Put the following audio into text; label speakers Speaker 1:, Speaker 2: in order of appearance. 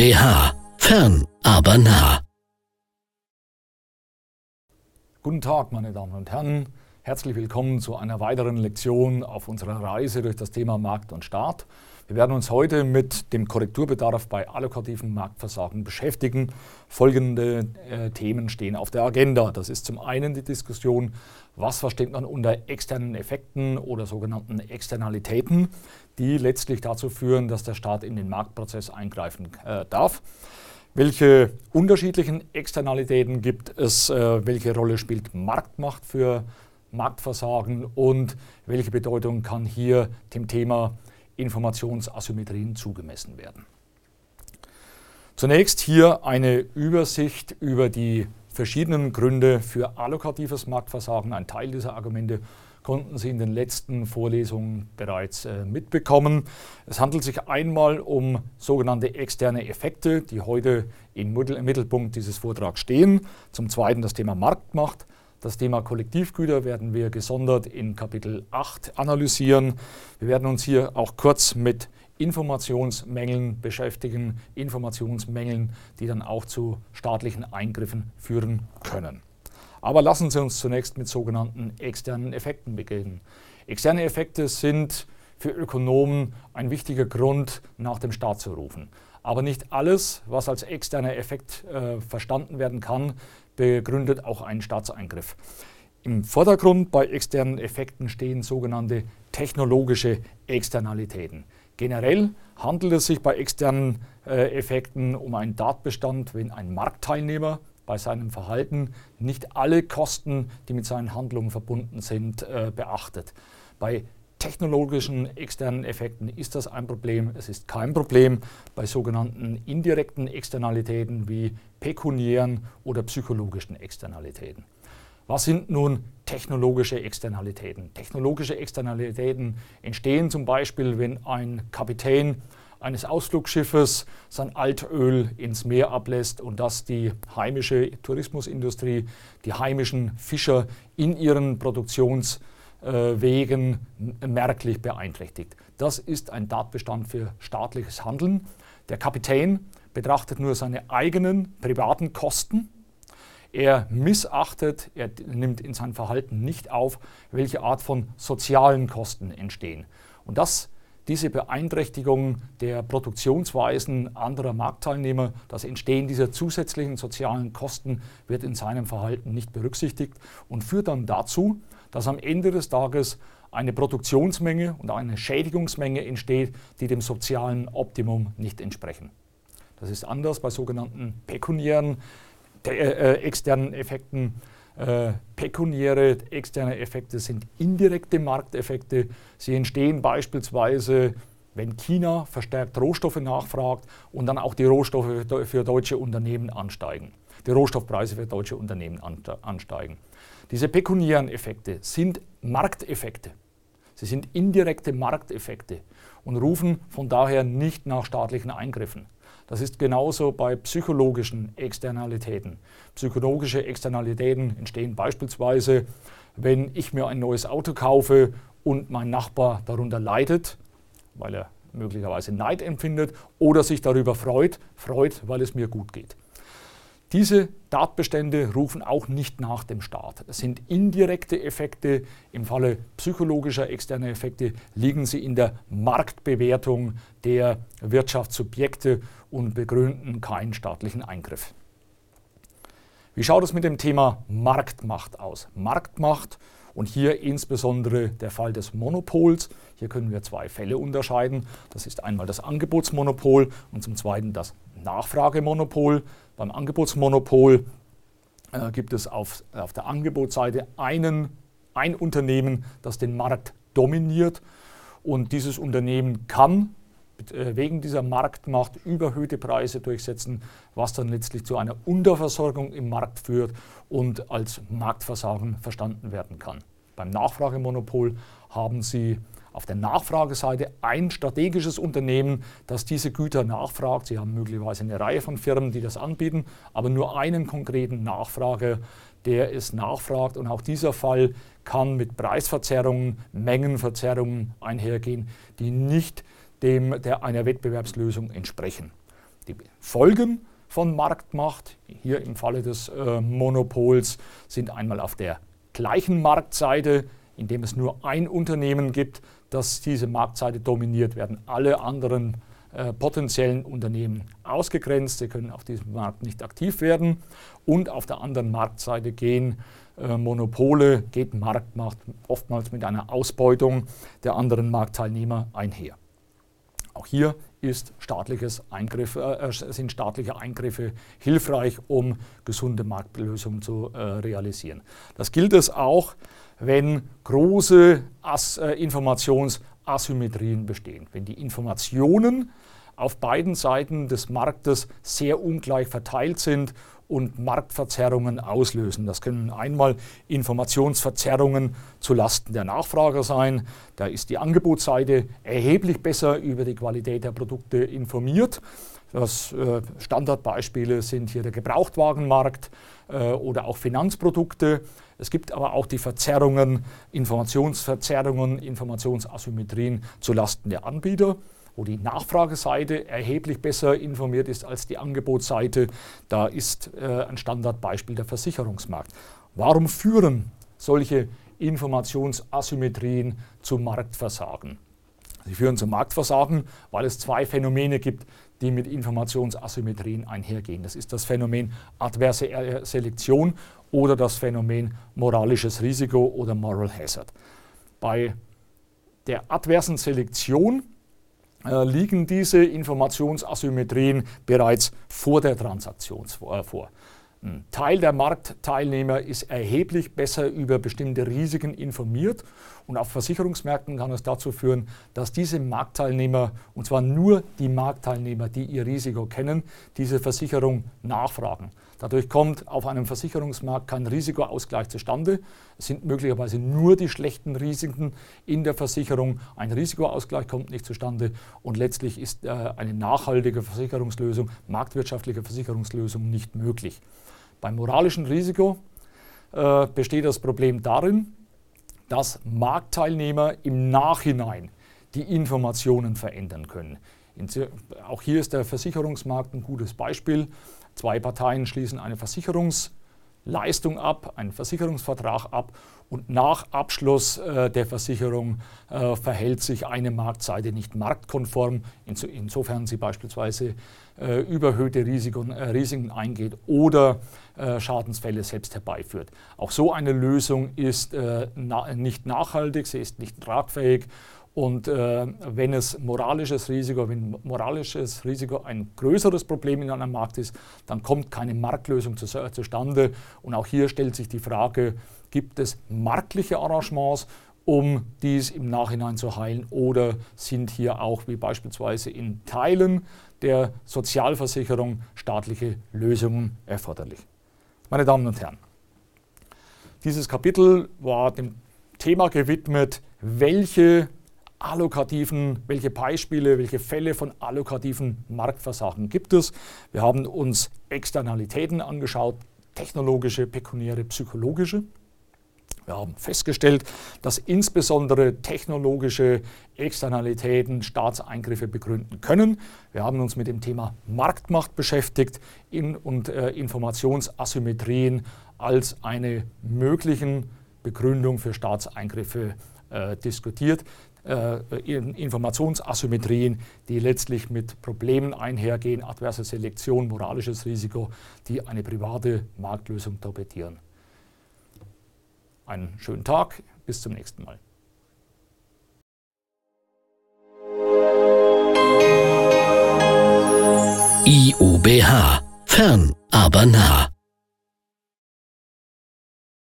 Speaker 1: BH. Fern, aber nah.
Speaker 2: Guten Tag, meine Damen und Herren. Herzlich willkommen zu einer weiteren Lektion auf unserer Reise durch das Thema Markt und Staat. Wir werden uns heute mit dem Korrekturbedarf bei allokativen Marktversagen beschäftigen. Folgende äh, Themen stehen auf der Agenda. Das ist zum einen die Diskussion, was versteht man unter externen Effekten oder sogenannten Externalitäten, die letztlich dazu führen, dass der Staat in den Marktprozess eingreifen äh, darf. Welche unterschiedlichen Externalitäten gibt es? Äh, welche Rolle spielt Marktmacht für Marktversagen und welche Bedeutung kann hier dem Thema Informationsasymmetrien zugemessen werden. Zunächst hier eine Übersicht über die verschiedenen Gründe für allokatives Marktversagen. Ein Teil dieser Argumente konnten Sie in den letzten Vorlesungen bereits äh, mitbekommen. Es handelt sich einmal um sogenannte externe Effekte, die heute im Mittelpunkt dieses Vortrags stehen. Zum Zweiten das Thema Marktmacht. Das Thema Kollektivgüter werden wir gesondert in Kapitel 8 analysieren. Wir werden uns hier auch kurz mit Informationsmängeln beschäftigen, Informationsmängeln, die dann auch zu staatlichen Eingriffen führen können. Aber lassen Sie uns zunächst mit sogenannten externen Effekten beginnen. Externe Effekte sind für Ökonomen ein wichtiger Grund, nach dem Staat zu rufen. Aber nicht alles, was als externer Effekt äh, verstanden werden kann, begründet auch einen Staatseingriff. Im Vordergrund bei externen Effekten stehen sogenannte technologische Externalitäten. Generell handelt es sich bei externen äh, Effekten um einen Tatbestand, wenn ein Marktteilnehmer bei seinem Verhalten nicht alle Kosten, die mit seinen Handlungen verbunden sind, äh, beachtet. Bei technologischen externen Effekten ist das ein Problem. Es ist kein Problem bei sogenannten indirekten Externalitäten wie pekuniären oder psychologischen Externalitäten. Was sind nun technologische Externalitäten? Technologische Externalitäten entstehen zum Beispiel, wenn ein Kapitän eines Ausflugsschiffes sein Altöl ins Meer ablässt und das die heimische Tourismusindustrie, die heimischen Fischer in ihren Produktions Wegen merklich beeinträchtigt. Das ist ein Tatbestand für staatliches Handeln. Der Kapitän betrachtet nur seine eigenen privaten Kosten. Er missachtet, er nimmt in sein Verhalten nicht auf, welche Art von sozialen Kosten entstehen. Und das, diese Beeinträchtigung der Produktionsweisen anderer Marktteilnehmer, das Entstehen dieser zusätzlichen sozialen Kosten wird in seinem Verhalten nicht berücksichtigt und führt dann dazu, dass am Ende des Tages eine Produktionsmenge und eine Schädigungsmenge entsteht, die dem sozialen Optimum nicht entsprechen. Das ist anders bei sogenannten pekuniären äh, äh, externen Effekten. Äh, pekuniäre externe Effekte sind indirekte Markteffekte. Sie entstehen beispielsweise, wenn China verstärkt Rohstoffe nachfragt und dann auch die Rohstoffe für deutsche Unternehmen ansteigen. Die Rohstoffpreise für deutsche Unternehmen ansteigen. Diese pekuniären Effekte sind Markteffekte. Sie sind indirekte Markteffekte und rufen von daher nicht nach staatlichen Eingriffen. Das ist genauso bei psychologischen Externalitäten. Psychologische Externalitäten entstehen beispielsweise, wenn ich mir ein neues Auto kaufe und mein Nachbar darunter leidet, weil er möglicherweise Neid empfindet oder sich darüber freut, freut, weil es mir gut geht. Diese Tatbestände rufen auch nicht nach dem Staat. Es sind indirekte Effekte. Im Falle psychologischer externer Effekte liegen sie in der Marktbewertung der Wirtschaftssubjekte und begründen keinen staatlichen Eingriff. Wie schaut es mit dem Thema Marktmacht aus? Marktmacht und hier insbesondere der Fall des Monopols. Hier können wir zwei Fälle unterscheiden. Das ist einmal das Angebotsmonopol und zum Zweiten das Nachfragemonopol. Beim Angebotsmonopol äh, gibt es auf, auf der Angebotsseite einen, ein Unternehmen, das den Markt dominiert. Und dieses Unternehmen kann wegen dieser Marktmacht überhöhte Preise durchsetzen, was dann letztlich zu einer Unterversorgung im Markt führt und als Marktversagen verstanden werden kann. Beim Nachfragemonopol haben Sie auf der Nachfrageseite ein strategisches Unternehmen, das diese Güter nachfragt. Sie haben möglicherweise eine Reihe von Firmen, die das anbieten, aber nur einen konkreten Nachfrager, der es nachfragt. Und auch dieser Fall kann mit Preisverzerrungen, Mengenverzerrungen einhergehen, die nicht dem, der einer Wettbewerbslösung entsprechen. Die Folgen von Marktmacht, hier im Falle des äh, Monopols, sind einmal auf der gleichen Marktseite, indem es nur ein Unternehmen gibt, das diese Marktseite dominiert, werden alle anderen äh, potenziellen Unternehmen ausgegrenzt. Sie können auf diesem Markt nicht aktiv werden. Und auf der anderen Marktseite gehen äh, Monopole, geht Marktmacht oftmals mit einer Ausbeutung der anderen Marktteilnehmer einher. Auch hier ist staatliches Eingriff, äh, äh, sind staatliche Eingriffe hilfreich, um gesunde Marktlösungen zu äh, realisieren. Das gilt es auch, wenn große As äh, Informationsasymmetrien bestehen. Wenn die Informationen auf beiden Seiten des Marktes sehr ungleich verteilt sind und Marktverzerrungen auslösen. Das können einmal Informationsverzerrungen zu Lasten der Nachfrager sein. Da ist die Angebotsseite erheblich besser über die Qualität der Produkte informiert. Das äh, Standardbeispiele sind hier der Gebrauchtwagenmarkt äh, oder auch Finanzprodukte. Es gibt aber auch die Verzerrungen, Informationsverzerrungen, Informationsasymmetrien zu Lasten der Anbieter wo die Nachfrageseite erheblich besser informiert ist als die Angebotsseite. Da ist äh, ein Standardbeispiel der Versicherungsmarkt. Warum führen solche Informationsasymmetrien zu Marktversagen? Sie führen zum Marktversagen, weil es zwei Phänomene gibt, die mit Informationsasymmetrien einhergehen. Das ist das Phänomen adverse äh, Selektion oder das Phänomen moralisches Risiko oder Moral Hazard. Bei der adversen Selektion liegen diese Informationsasymmetrien bereits vor der Transaktion äh, vor. Ein Teil der Marktteilnehmer ist erheblich besser über bestimmte Risiken informiert und auf Versicherungsmärkten kann es dazu führen, dass diese Marktteilnehmer, und zwar nur die Marktteilnehmer, die ihr Risiko kennen, diese Versicherung nachfragen. Dadurch kommt auf einem Versicherungsmarkt kein Risikoausgleich zustande. Es sind möglicherweise nur die schlechten Risiken in der Versicherung. Ein Risikoausgleich kommt nicht zustande und letztlich ist äh, eine nachhaltige Versicherungslösung, marktwirtschaftliche Versicherungslösung nicht möglich. Beim moralischen Risiko äh, besteht das Problem darin, dass Marktteilnehmer im Nachhinein die Informationen verändern können. Auch hier ist der Versicherungsmarkt ein gutes Beispiel. Zwei Parteien schließen eine Versicherungsleistung ab, einen Versicherungsvertrag ab und nach Abschluss äh, der Versicherung äh, verhält sich eine Marktseite nicht marktkonform, inso, insofern sie beispielsweise äh, überhöhte Risiken, äh, Risiken, eingeht oder äh, Schadensfälle selbst herbeiführt. Auch so eine Lösung ist äh, na, nicht nachhaltig, sie ist nicht tragfähig und äh, wenn es moralisches Risiko, wenn moralisches Risiko ein größeres Problem in einem Markt ist, dann kommt keine Marktlösung zu, zustande. Und auch hier stellt sich die Frage, gibt es marktliche Arrangements, um dies im Nachhinein zu heilen? Oder sind hier auch, wie beispielsweise in Teilen der Sozialversicherung, staatliche Lösungen erforderlich? Meine Damen und Herren, dieses Kapitel war dem Thema gewidmet, welche allokativen, welche Beispiele, welche Fälle von allokativen Marktversagen gibt es. Wir haben uns Externalitäten angeschaut, technologische, pekuniäre, psychologische. Wir haben festgestellt, dass insbesondere technologische Externalitäten Staatseingriffe begründen können. Wir haben uns mit dem Thema Marktmacht beschäftigt in, und äh, Informationsasymmetrien als eine möglichen Begründung für Staatseingriffe äh, diskutiert Informationsasymmetrien, die letztlich mit Problemen einhergehen, adverse Selektion, moralisches Risiko, die eine private Marktlösung torpedieren. Einen schönen Tag, bis zum nächsten Mal.
Speaker 1: IUBH. Fern, aber nah.